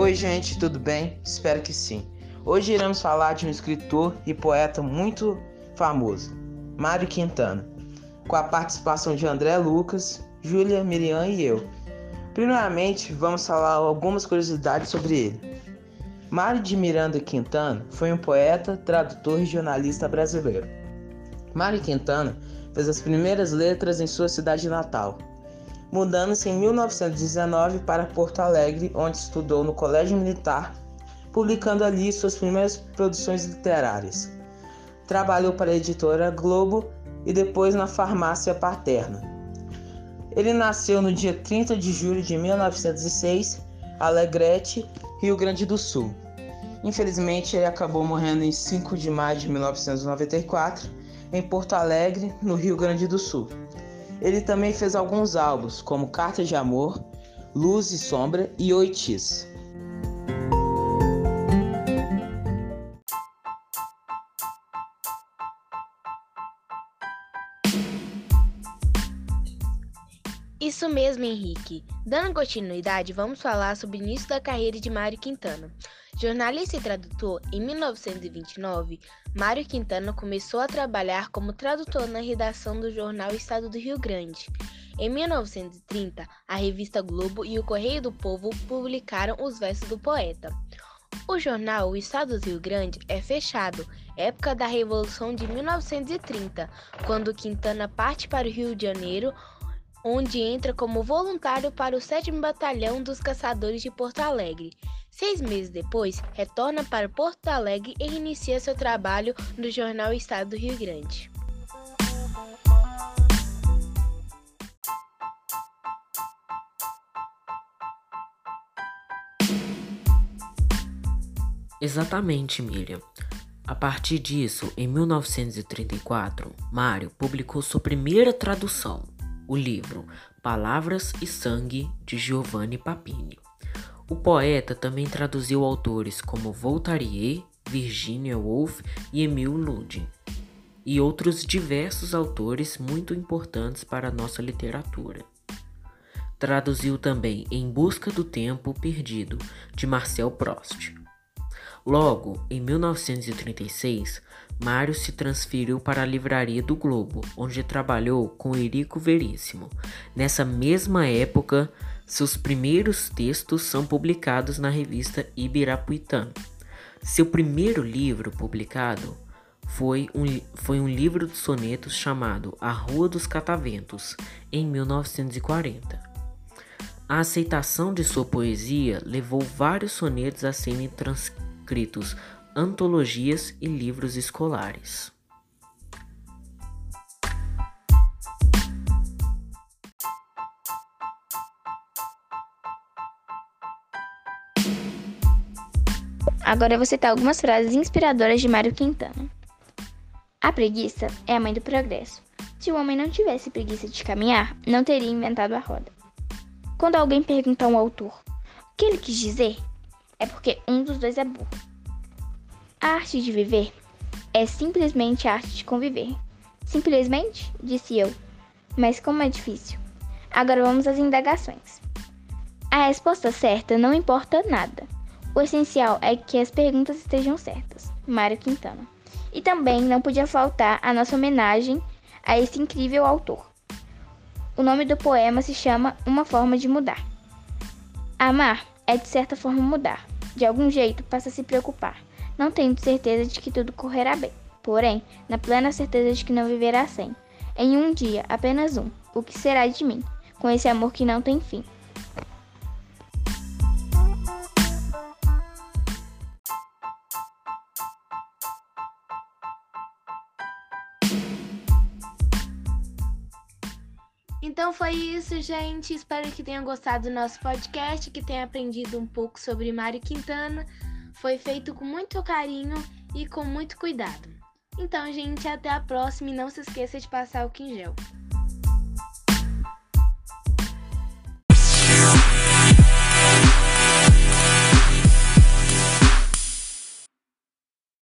Oi, gente, tudo bem? Espero que sim. Hoje iremos falar de um escritor e poeta muito famoso, Mário Quintana, com a participação de André Lucas, Júlia, Miriam e eu. Primeiramente, vamos falar algumas curiosidades sobre ele. Mário de Miranda Quintana foi um poeta, tradutor e jornalista brasileiro. Mário Quintana fez as primeiras letras em sua cidade natal, mudando-se em 1919 para Porto Alegre, onde estudou no Colégio Militar, publicando ali suas primeiras produções literárias. Trabalhou para a editora Globo e depois na Farmácia Paterna. Ele nasceu no dia 30 de julho de 1906, Alegrete, Rio Grande do Sul. Infelizmente, ele acabou morrendo em 5 de maio de 1994, em Porto Alegre, no Rio Grande do Sul. Ele também fez alguns álbuns, como Carta de Amor, Luz e Sombra e Oitis. Isso mesmo, Henrique. Dando continuidade, vamos falar sobre o início da carreira de Mário Quintana. Jornalista e tradutor, em 1929, Mário Quintana começou a trabalhar como tradutor na redação do jornal Estado do Rio Grande. Em 1930, a revista Globo e o Correio do Povo publicaram os versos do poeta. O jornal O Estado do Rio Grande é fechado, época da Revolução de 1930, quando Quintana parte para o Rio de Janeiro, onde entra como voluntário para o 7 Batalhão dos Caçadores de Porto Alegre. Seis meses depois, retorna para Porto Alegre e inicia seu trabalho no jornal Estado do Rio Grande. Exatamente, Miriam. A partir disso, em 1934, Mário publicou sua primeira tradução, o livro Palavras e Sangue de Giovanni Papini. O poeta também traduziu autores como Voltaire, Virginia Woolf e Emil Ludin, e outros diversos autores muito importantes para a nossa literatura. Traduziu também Em Busca do Tempo Perdido, de Marcel Proust. Logo, em 1936, Mário se transferiu para a Livraria do Globo, onde trabalhou com Erico Veríssimo. Nessa mesma época, seus primeiros textos são publicados na revista Ibirapuitã. Seu primeiro livro publicado foi um, foi um livro de sonetos chamado A Rua dos Cataventos, em 1940. A aceitação de sua poesia levou vários sonetos a serem transcritos antologias e livros escolares. Agora eu vou citar algumas frases inspiradoras de Mário Quintana. A preguiça é a mãe do progresso. Se o homem não tivesse preguiça de caminhar, não teria inventado a roda. Quando alguém pergunta ao autor o que ele quis dizer, é porque um dos dois é burro. A arte de viver é simplesmente a arte de conviver. Simplesmente? Disse eu. Mas como é difícil. Agora vamos às indagações. A resposta certa não importa nada. O essencial é que as perguntas estejam certas. Mário Quintana. E também não podia faltar a nossa homenagem a esse incrível autor. O nome do poema se chama Uma Forma de Mudar. Amar é de certa forma mudar. De algum jeito passa a se preocupar não tenho certeza de que tudo correrá bem, porém, na plena certeza de que não viverá sem. Em um dia, apenas um, o que será de mim, com esse amor que não tem fim? Então foi isso, gente. Espero que tenham gostado do nosso podcast, que tenham aprendido um pouco sobre Mário Quintana. Foi feito com muito carinho e com muito cuidado. Então, gente, até a próxima e não se esqueça de passar o quingel.